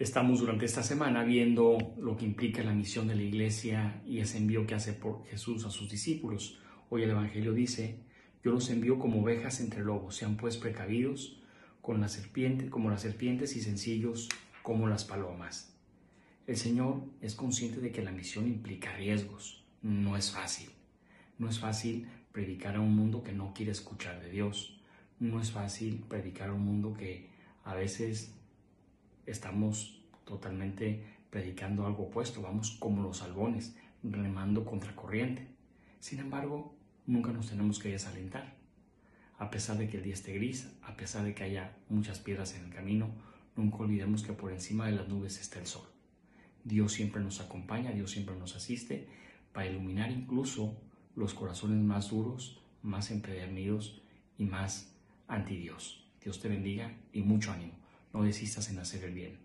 Estamos durante esta semana viendo lo que implica la misión de la iglesia y ese envío que hace por Jesús a sus discípulos. Hoy el Evangelio dice, yo los envío como ovejas entre lobos, sean pues precavidos con la serpiente, como las serpientes y sencillos como las palomas. El Señor es consciente de que la misión implica riesgos, no es fácil. No es fácil predicar a un mundo que no quiere escuchar de Dios. No es fácil predicar a un mundo que a veces estamos totalmente predicando algo opuesto, vamos como los salvones, remando contra corriente. Sin embargo, nunca nos tenemos que desalentar. A pesar de que el día esté gris, a pesar de que haya muchas piedras en el camino, nunca olvidemos que por encima de las nubes está el sol. Dios siempre nos acompaña, Dios siempre nos asiste para iluminar incluso los corazones más duros, más empedernidos y más anti Dios. Dios te bendiga y mucho ánimo no desistas en hacer el bien.